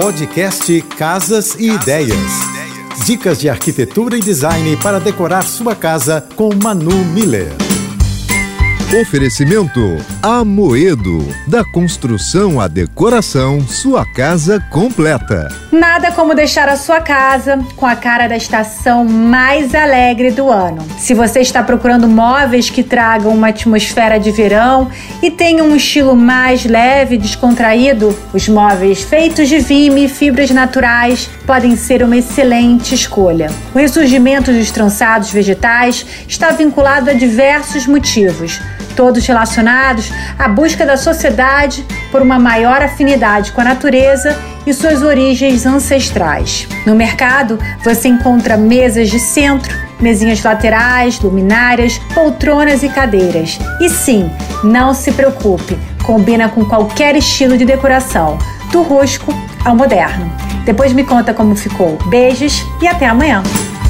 Podcast Casas e Ideias. Dicas de arquitetura e design para decorar sua casa com Manu Miller. Oferecimento Amoedo. Da construção à decoração, sua casa completa. Nada como deixar a sua casa com a cara da estação mais alegre do ano. Se você está procurando móveis que tragam uma atmosfera de verão e tenham um estilo mais leve e descontraído, os móveis feitos de vime e fibras naturais podem ser uma excelente escolha. O ressurgimento dos trançados vegetais está vinculado a diversos motivos todos relacionados à busca da sociedade por uma maior afinidade com a natureza e suas origens ancestrais. No mercado, você encontra mesas de centro, mesinhas laterais, luminárias, poltronas e cadeiras. E sim, não se preocupe, combina com qualquer estilo de decoração, do rústico ao moderno. Depois me conta como ficou. Beijos e até amanhã.